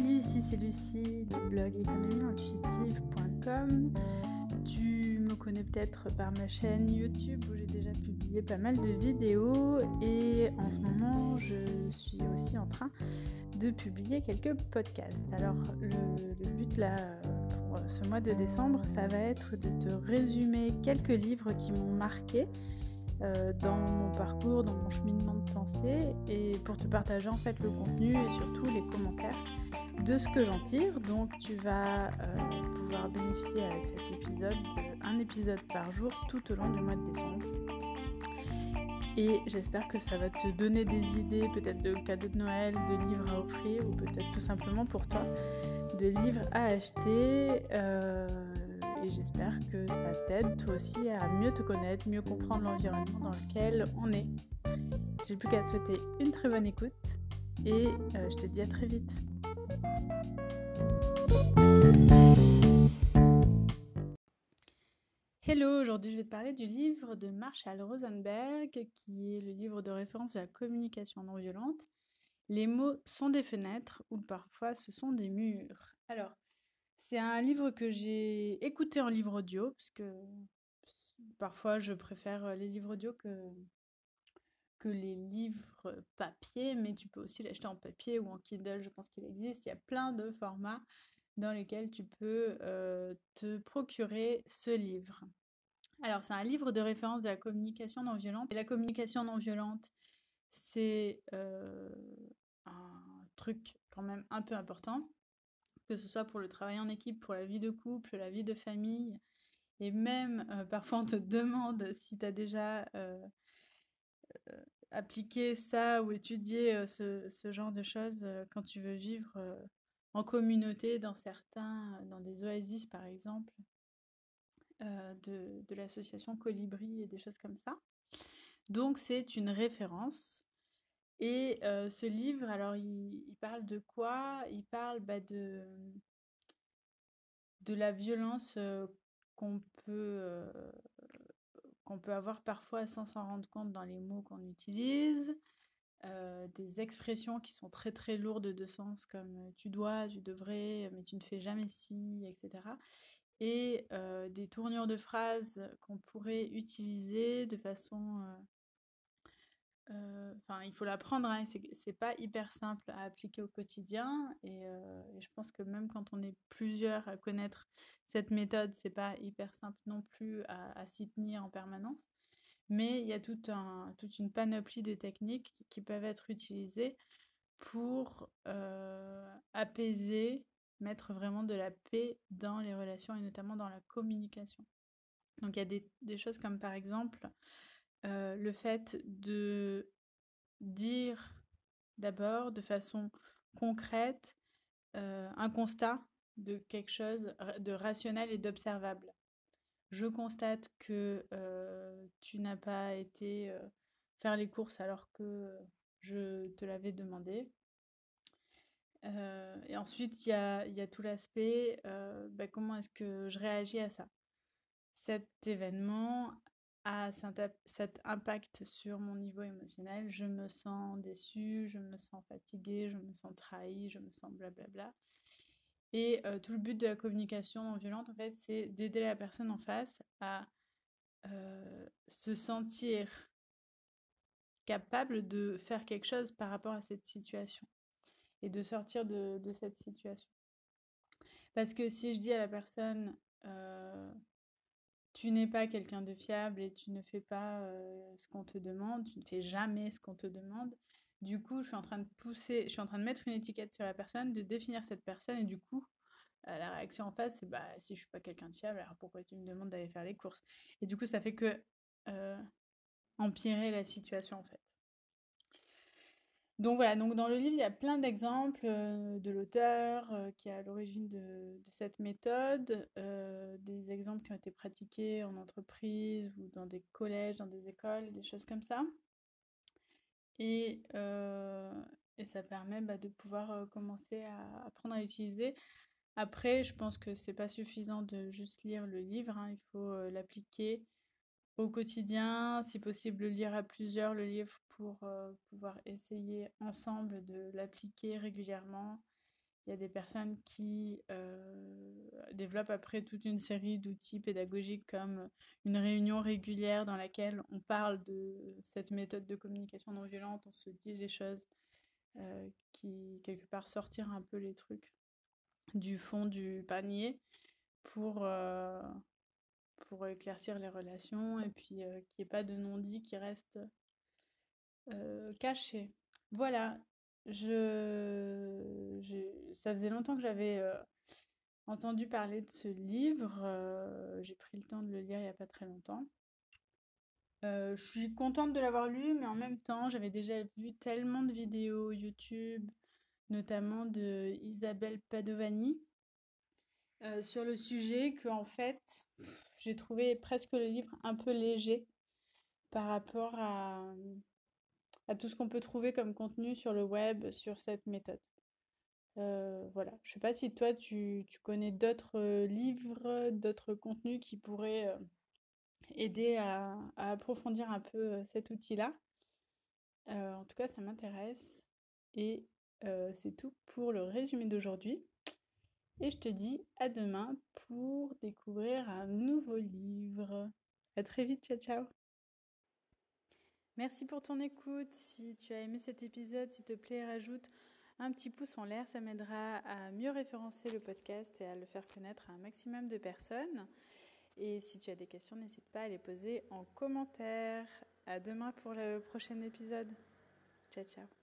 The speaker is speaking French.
Salut, ici c'est Lucie du blog économieintuitive.com. Tu me connais peut-être par ma chaîne YouTube où j'ai déjà publié pas mal de vidéos et en ce moment je suis aussi en train de publier quelques podcasts. Alors le, but là pour ce mois de décembre ça va être de te résumer quelques livres qui m'ont marqué euh, dans mon parcours, dans mon cheminement de pensée et pour te partager en fait le contenu et surtout les commentaires de ce que j'en tire. Donc tu vas euh, pouvoir bénéficier avec cet épisode d'un épisode par jour tout au long du mois de décembre. Et j'espère que ça va te donner des idées peut-être de cadeaux de Noël, de livres à offrir ou peut-être tout simplement pour toi de livres à acheter. Euh, et j'espère que ça t'aide toi aussi à mieux te connaître, mieux comprendre l'environnement dans lequel on est. J'ai plus qu'à te souhaiter une très bonne écoute et euh, je te dis à très vite. Hello, aujourd'hui je vais te parler du livre de Marshall Rosenberg qui est le livre de référence de la communication non violente. Les mots sont des fenêtres ou parfois ce sont des murs. Alors, c'est un livre que j'ai écouté en livre audio, parce que parfois je préfère les livres audio que, que les livres papier, mais tu peux aussi l'acheter en papier ou en Kindle, je pense qu'il existe. Il y a plein de formats dans lesquels tu peux euh, te procurer ce livre. Alors, c'est un livre de référence de la communication non violente. Et la communication non violente, c'est euh, un truc quand même un peu important que ce soit pour le travail en équipe, pour la vie de couple, la vie de famille, et même euh, parfois on te demande si tu as déjà euh, euh, appliqué ça ou étudié ce, genre de choses quand tu veux vivre en communauté dans certains, dans des oasis par exemple, de, l'association Colibri et des choses comme ça. Donc c'est une référence et ce livre, alors il, parle de quoi? Il parle bah, de, de la violence qu'on peut, qu'on peut avoir parfois sans s'en rendre compte dans les mots qu'on utilise, des expressions qui sont très très lourdes de sens comme tu dois, tu devrais, mais tu ne fais jamais ci, etc. Et des tournures de phrases qu'on pourrait utiliser de façon euh, enfin, il faut l'apprendre, hein, c'est pas hyper simple à appliquer au quotidien. Euh, et, je pense que même quand on est plusieurs à connaître cette méthode, c'est pas hyper simple non plus à, s'y tenir en permanence. Mais il y a tout toute une panoplie de techniques qui peuvent être utilisées pour euh, apaiser, mettre vraiment de la paix dans les relations et notamment dans la communication. Donc il y a des, des choses comme par exemple le fait de dire d'abord de façon concrète un constat de quelque chose de rationnel et d'observable. Je constate que tu n'as pas été faire les courses alors que je te l'avais demandé. et ensuite, il y a, y a, tout l'aspect, bah, comment est-ce que je réagis à ça? Cet événement a cet impact sur mon niveau émotionnel. Je me sens déçue, je me sens fatiguée, je me sens trahie, je me sens blablabla. Et euh, tout le but de la communication non violente, en fait, c'est d'aider la personne en face à euh, se sentir capable de faire quelque chose par rapport à cette situation et de sortir de, de cette situation. Parce que si je dis à la personne, euh, tu n'es pas quelqu'un de fiable et tu ne fais pas ce qu'on te demande, tu ne fais jamais ce qu'on te demande. Du coup, je suis en train de pousser, je suis en train de mettre une étiquette sur la personne, de définir cette personne et du coup, la réaction en face, c'est bah si je suis pas quelqu'un de fiable, alors pourquoi tu me demandes d'aller faire les courses? Et du coup, ça fait que empirer la situation en fait. Donc voilà, donc dans le livre, il y a plein d'exemples euh, de l'auteur euh, qui est à l'origine de, cette méthode, euh, des exemples qui ont été pratiqués en entreprise ou dans des collèges, dans des écoles, des choses comme ça. Et, ça permet bah, de pouvoir commencer à apprendre à utiliser. Après, je pense que c'est pas suffisant de juste lire le livre, hein. il faut l'appliquer au quotidien, si possible lire à plusieurs le livre pour euh, pouvoir essayer ensemble de l'appliquer régulièrement. Il y a des personnes qui euh, développent après toute une série d'outils pédagogiques comme une réunion régulière dans laquelle on parle de cette méthode de communication non violente, on se dit les choses, euh, qui quelque part sortir un peu les trucs du fond du panier pour, pour éclaircir les relations et puis qu'il n'y ait pas de non-dit qui reste caché. Voilà, je, ça faisait longtemps que j'avais euh, entendu parler de ce livre. Euh, j'ai pris le temps de le lire il n'y a pas très longtemps. Euh, je suis contente de l'avoir lu, mais en même temps, j'avais déjà vu tellement de vidéos YouTube, notamment de Isabelle Padovani, sur le sujet que en fait, j'ai trouvé presque le livre un peu léger par rapport à, tout ce qu'on peut trouver comme contenu sur le web sur cette méthode. Euh, voilà, je sais pas si toi tu, connais d'autres euh, livres, d'autres contenus qui pourraient euh, aider à, approfondir un peu cet outil-là. en tout cas, ça m'intéresse. Et c'est tout pour le résumé d'aujourd'hui. Et je te dis à demain pour découvrir un nouveau livre. À très vite, ciao ciao Merci pour ton écoute. Si tu as aimé cet épisode, s'il te plaît, rajoute un petit pouce en l'air. Ça m'aidera à mieux référencer le podcast et à le faire connaître à un maximum de personnes. Et si tu as des questions, n'hésite pas à les poser en commentaire. À demain pour le prochain épisode. Ciao, ciao.